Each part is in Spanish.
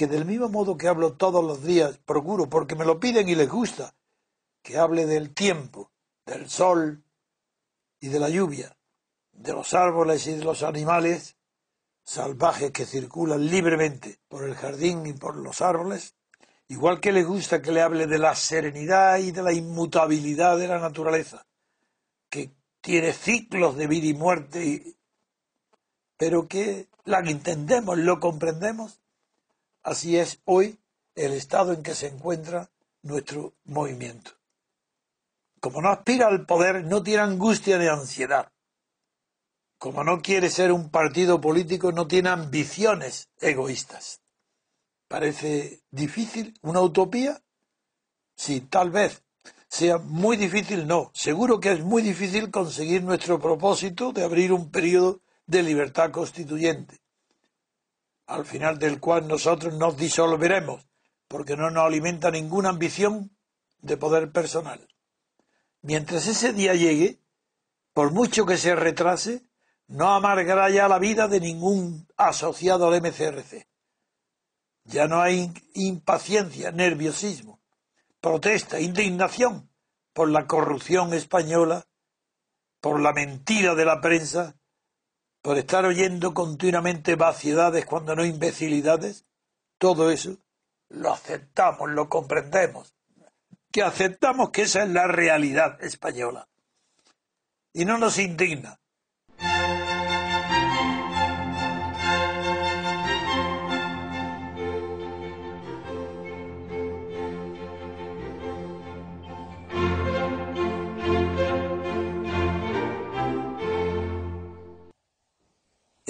Que del mismo modo que hablo todos los días, procuro, porque me lo piden y les gusta, que hable del tiempo, del sol y de la lluvia, de los árboles y de los animales salvajes que circulan libremente por el jardín y por los árboles, igual que les gusta que le hable de la serenidad y de la inmutabilidad de la naturaleza, que tiene ciclos de vida y muerte, pero que la entendemos, lo comprendemos, Así es hoy el estado en que se encuentra nuestro movimiento. Como no aspira al poder, no tiene angustia ni ansiedad. Como no quiere ser un partido político, no tiene ambiciones egoístas. ¿Parece difícil? ¿Una utopía? Sí, tal vez. Sea muy difícil, no. Seguro que es muy difícil conseguir nuestro propósito de abrir un periodo de libertad constituyente al final del cual nosotros nos disolveremos, porque no nos alimenta ninguna ambición de poder personal. Mientras ese día llegue, por mucho que se retrase, no amargará ya la vida de ningún asociado al MCRC. Ya no hay impaciencia, nerviosismo, protesta, indignación por la corrupción española, por la mentira de la prensa por estar oyendo continuamente vaciedades cuando no imbecilidades, todo eso lo aceptamos, lo comprendemos, que aceptamos que esa es la realidad española. Y no nos indigna,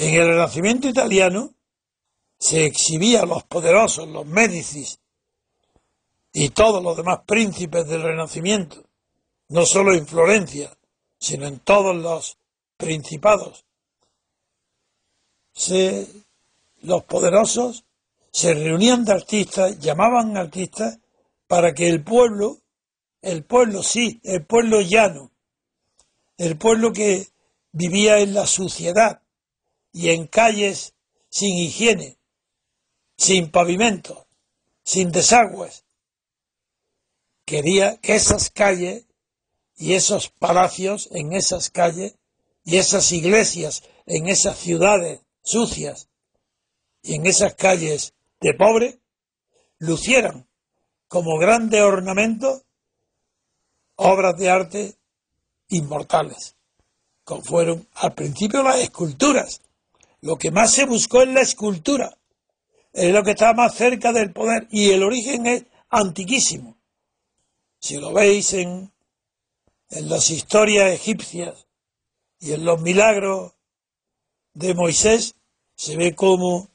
En el Renacimiento italiano se exhibía a los poderosos, los Médicis y todos los demás príncipes del Renacimiento, no solo en Florencia, sino en todos los principados. los poderosos se reunían de artistas, llamaban artistas para que el pueblo, el pueblo sí, el pueblo llano, el pueblo que vivía en la suciedad, y en calles sin higiene, sin pavimento, sin desagües. Quería que esas calles y esos palacios en esas calles y esas iglesias en esas ciudades sucias y en esas calles de pobre lucieran como grande ornamento obras de arte inmortales, como fueron al principio las esculturas, lo que más se buscó en la escultura, es lo que está más cerca del poder y el origen es antiquísimo. Si lo veis en, en las historias egipcias y en los milagros de Moisés, se ve cómo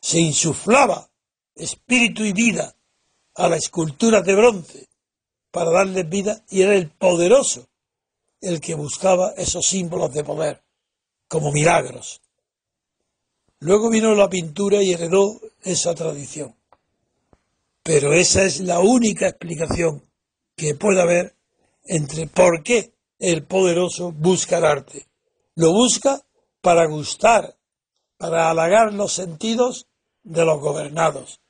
se insuflaba espíritu y vida a la escultura de bronce para darles vida y era el poderoso el que buscaba esos símbolos de poder como milagros. Luego vino la pintura y heredó esa tradición. Pero esa es la única explicación que puede haber entre por qué el poderoso busca el arte. Lo busca para gustar, para halagar los sentidos de los gobernados.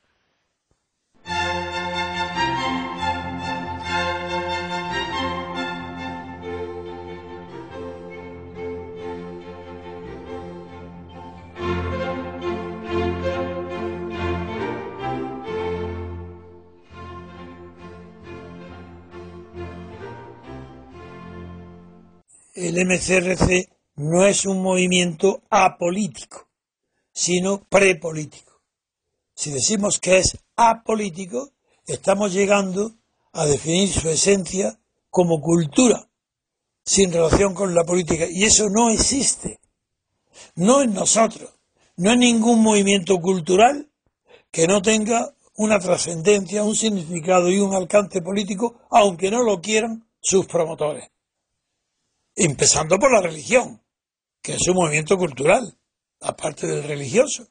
MCRC no es un movimiento apolítico, sino prepolítico. Si decimos que es apolítico, estamos llegando a definir su esencia como cultura, sin relación con la política. Y eso no existe. No en nosotros, No hay ningún movimiento cultural que no tenga una trascendencia, un significado y un alcance político, aunque no lo quieran sus promotores. Empezando por la religión, que es un movimiento cultural, aparte del religioso.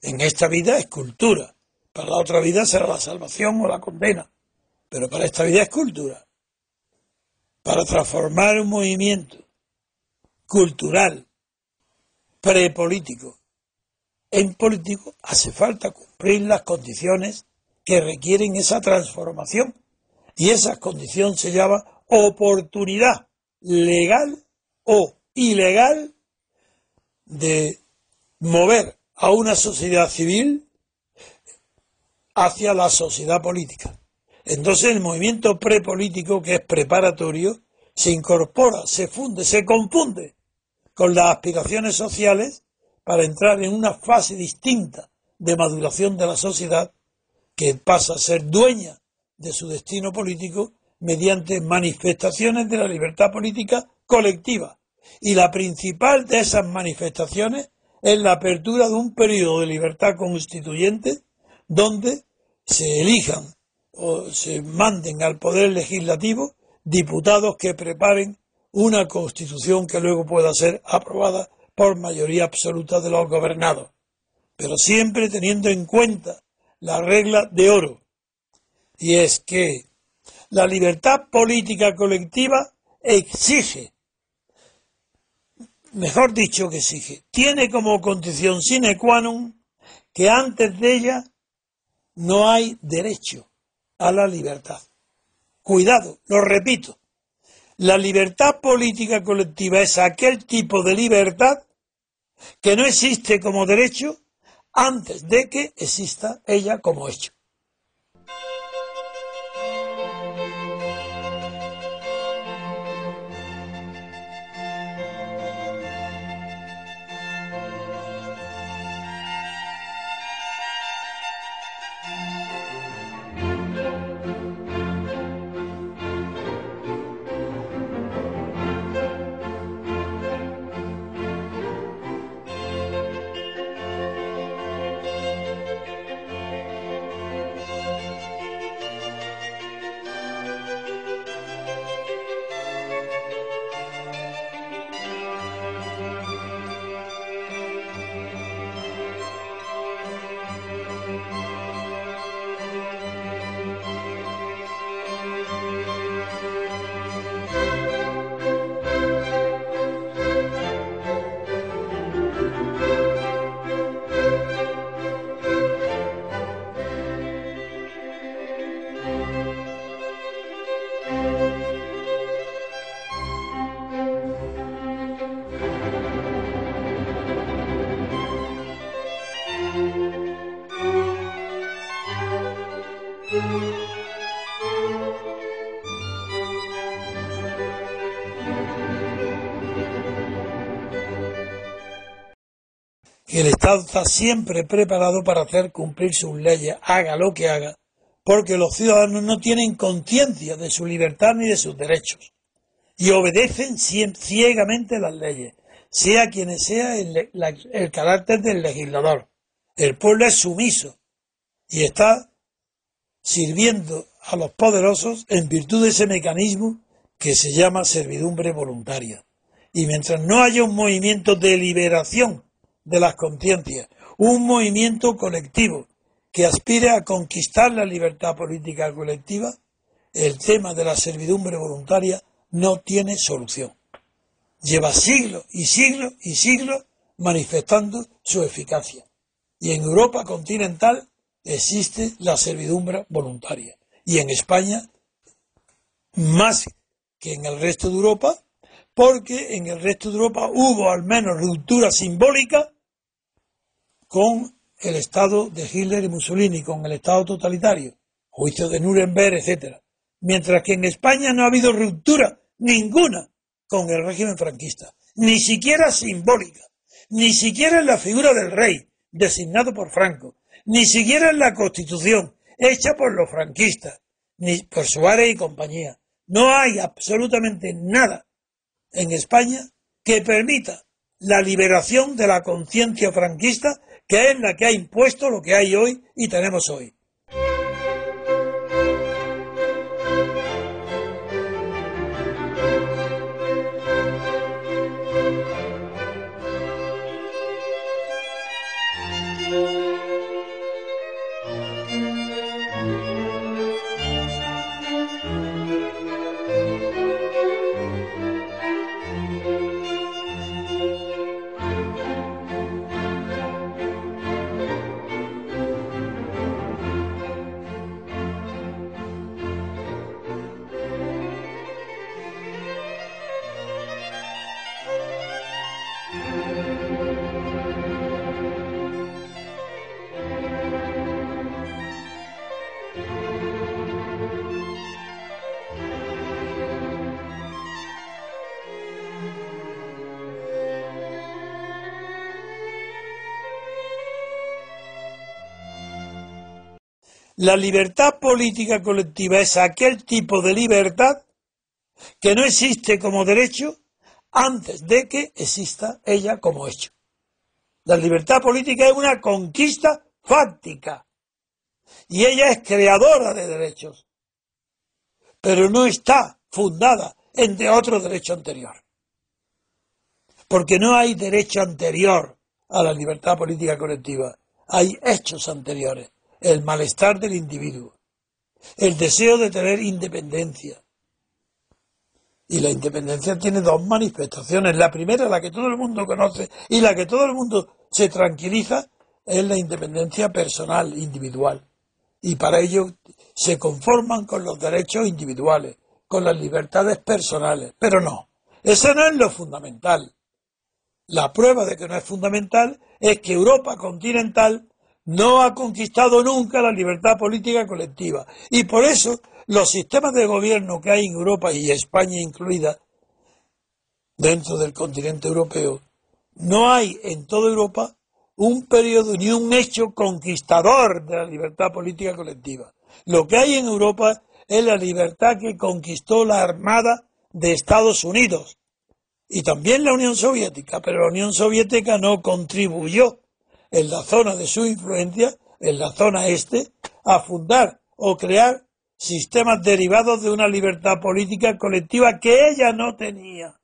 En esta vida es cultura, para la otra vida será la salvación o la condena, pero para esta vida es cultura. Para transformar un movimiento cultural, prepolítico, en político, hace falta cumplir las condiciones que requieren esa transformación. Y esa condición se llama oportunidad legal o ilegal de mover a una sociedad civil hacia la sociedad política. Entonces el movimiento prepolítico, que es preparatorio, se incorpora, se funde, se confunde con las aspiraciones sociales para entrar en una fase distinta de maduración de la sociedad que pasa a ser dueña de su destino político mediante manifestaciones de la libertad política colectiva. Y la principal de esas manifestaciones es la apertura de un periodo de libertad constituyente donde se elijan o se manden al poder legislativo diputados que preparen una constitución que luego pueda ser aprobada por mayoría absoluta de los gobernados, pero siempre teniendo en cuenta la regla de oro, y es que la libertad política colectiva exige, mejor dicho que exige, tiene como condición sine qua non que antes de ella no hay derecho a la libertad. Cuidado, lo repito, la libertad política colectiva es aquel tipo de libertad que no existe como derecho antes de que exista ella como hecho. El Estado está siempre preparado para hacer cumplir sus leyes, haga lo que haga, porque los ciudadanos no tienen conciencia de su libertad ni de sus derechos y obedecen ciegamente las leyes, sea quien sea el, el carácter del legislador. El pueblo es sumiso y está sirviendo a los poderosos en virtud de ese mecanismo que se llama servidumbre voluntaria. Y mientras no haya un movimiento de liberación de las conciencias, un movimiento colectivo que aspire a conquistar la libertad política colectiva, el tema de la servidumbre voluntaria no tiene solución. Lleva siglos y siglos y siglos manifestando su eficacia. Y en Europa continental existe la servidumbre voluntaria. Y en España más que en el resto de Europa, porque en el resto de Europa hubo al menos ruptura simbólica con el Estado de Hitler y Mussolini, con el Estado totalitario, juicio de Nuremberg, etc. Mientras que en España no ha habido ruptura ninguna con el régimen franquista, ni siquiera simbólica, ni siquiera en la figura del rey, designado por Franco, ni siquiera en la constitución, hecha por los franquistas, ni por Suárez y compañía. No hay absolutamente nada en España que permita la liberación de la conciencia franquista, que es la que ha impuesto lo que hay hoy y tenemos hoy. La libertad política colectiva es aquel tipo de libertad que no existe como derecho antes de que exista ella como hecho. La libertad política es una conquista fáctica y ella es creadora de derechos, pero no está fundada en otro derecho anterior. Porque no hay derecho anterior a la libertad política colectiva, hay hechos anteriores el malestar del individuo, el deseo de tener independencia. Y la independencia tiene dos manifestaciones. La primera, la que todo el mundo conoce y la que todo el mundo se tranquiliza, es la independencia personal, individual. Y para ello se conforman con los derechos individuales, con las libertades personales. Pero no, eso no es lo fundamental. La prueba de que no es fundamental es que Europa continental no ha conquistado nunca la libertad política colectiva. Y por eso los sistemas de gobierno que hay en Europa y España incluida, dentro del continente europeo, no hay en toda Europa un periodo ni un hecho conquistador de la libertad política colectiva. Lo que hay en Europa es la libertad que conquistó la Armada de Estados Unidos y también la Unión Soviética, pero la Unión Soviética no contribuyó en la zona de su influencia, en la zona este, a fundar o crear sistemas derivados de una libertad política colectiva que ella no tenía.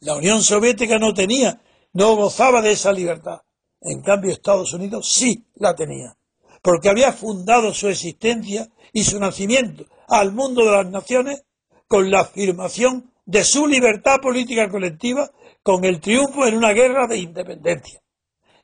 La Unión Soviética no tenía, no gozaba de esa libertad. En cambio, Estados Unidos sí la tenía, porque había fundado su existencia y su nacimiento al mundo de las naciones con la afirmación de su libertad política colectiva, con el triunfo en una guerra de independencia.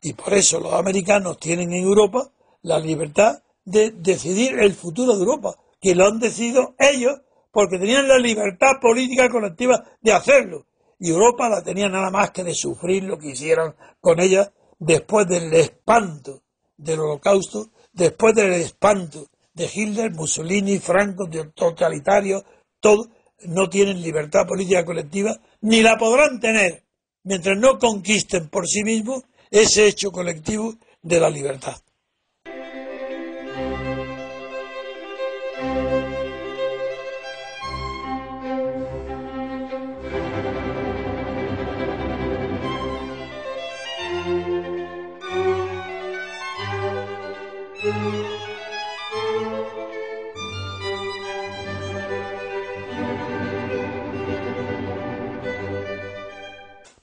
Y por eso los americanos tienen en Europa la libertad de decidir el futuro de Europa, que lo han decidido ellos porque tenían la libertad política colectiva de hacerlo. Y Europa la tenía nada más que de sufrir lo que hicieran con ella después del espanto del holocausto, después del espanto de Hitler, Mussolini, Franco, totalitario, todo, no tienen libertad política colectiva, ni la podrán tener mientras no conquisten por sí mismos ese hecho colectivo de la libertad.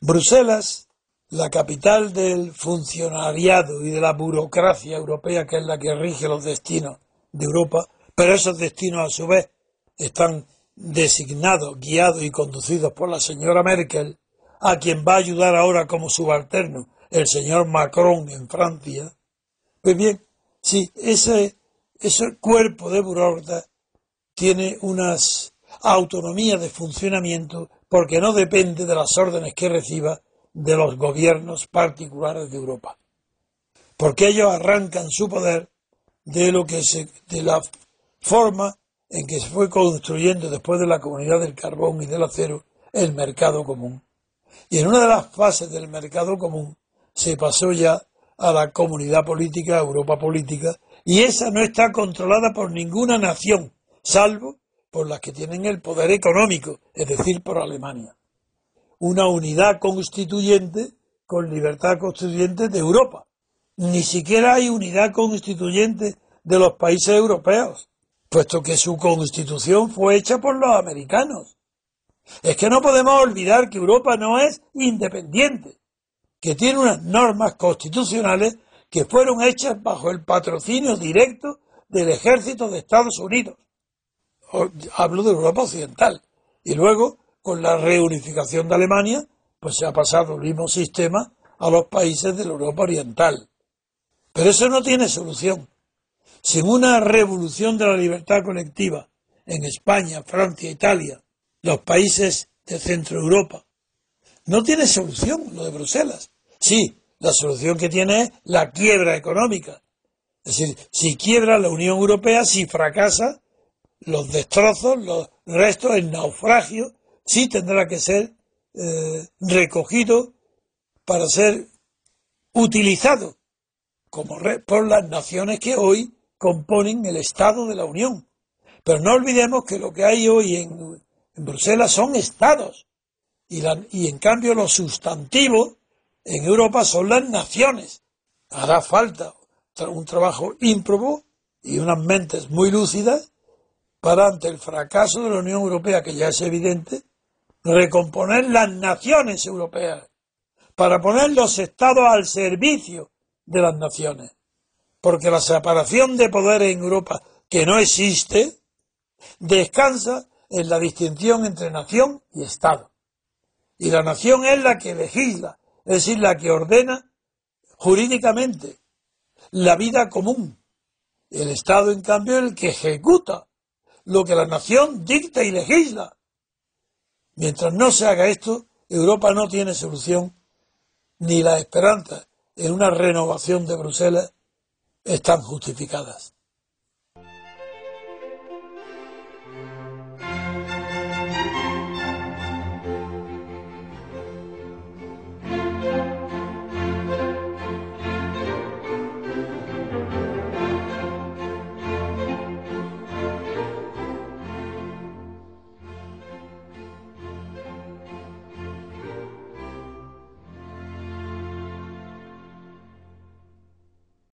Bruselas la capital del funcionariado y de la burocracia europea, que es la que rige los destinos de Europa, pero esos destinos a su vez están designados, guiados y conducidos por la señora Merkel, a quien va a ayudar ahora como subalterno el señor Macron en Francia. Pues bien, sí, ese, ese cuerpo de burócratas tiene unas autonomías de funcionamiento porque no depende de las órdenes que reciba de los gobiernos particulares de Europa. Porque ellos arrancan su poder de lo que se, de la forma en que se fue construyendo después de la comunidad del carbón y del acero el mercado común. Y en una de las fases del mercado común se pasó ya a la comunidad política, Europa política, y esa no está controlada por ninguna nación, salvo por las que tienen el poder económico, es decir, por Alemania. Una unidad constituyente con libertad constituyente de Europa. Ni siquiera hay unidad constituyente de los países europeos, puesto que su constitución fue hecha por los americanos. Es que no podemos olvidar que Europa no es independiente, que tiene unas normas constitucionales que fueron hechas bajo el patrocinio directo del ejército de Estados Unidos. Hablo de Europa Occidental. Y luego, con la reunificación de Alemania, pues se ha pasado el mismo sistema a los países de la Europa Oriental. Pero eso no tiene solución. Sin una revolución de la libertad colectiva en España, Francia, Italia, los países de Centro Europa, no tiene solución lo de Bruselas. Sí, la solución que tiene es la quiebra económica. Es decir, si quiebra la Unión Europea, si fracasa, los destrozos, los restos, el naufragio, sí tendrá que ser eh, recogido para ser utilizado como por las naciones que hoy componen el Estado de la Unión. Pero no olvidemos que lo que hay hoy en, Bruselas son estados y, y en cambio los sustantivos en Europa son las naciones. Hará falta un trabajo ímprobo y unas mentes muy lúcidas para, ante el fracaso de la Unión Europea, que ya es evidente, recomponer las naciones europeas, para poner los estados al servicio de las naciones. Porque la separación de poderes en Europa, que no existe, descansa en la distinción entre nación y Estado. Y la nación es la que legisla, es decir, la que ordena jurídicamente la vida común. El Estado, en cambio, es el que ejecuta lo que la nación dicta y legisla. Mientras no se haga esto, Europa no tiene solución, ni la esperanza en una renovación de Bruselas están justificadas.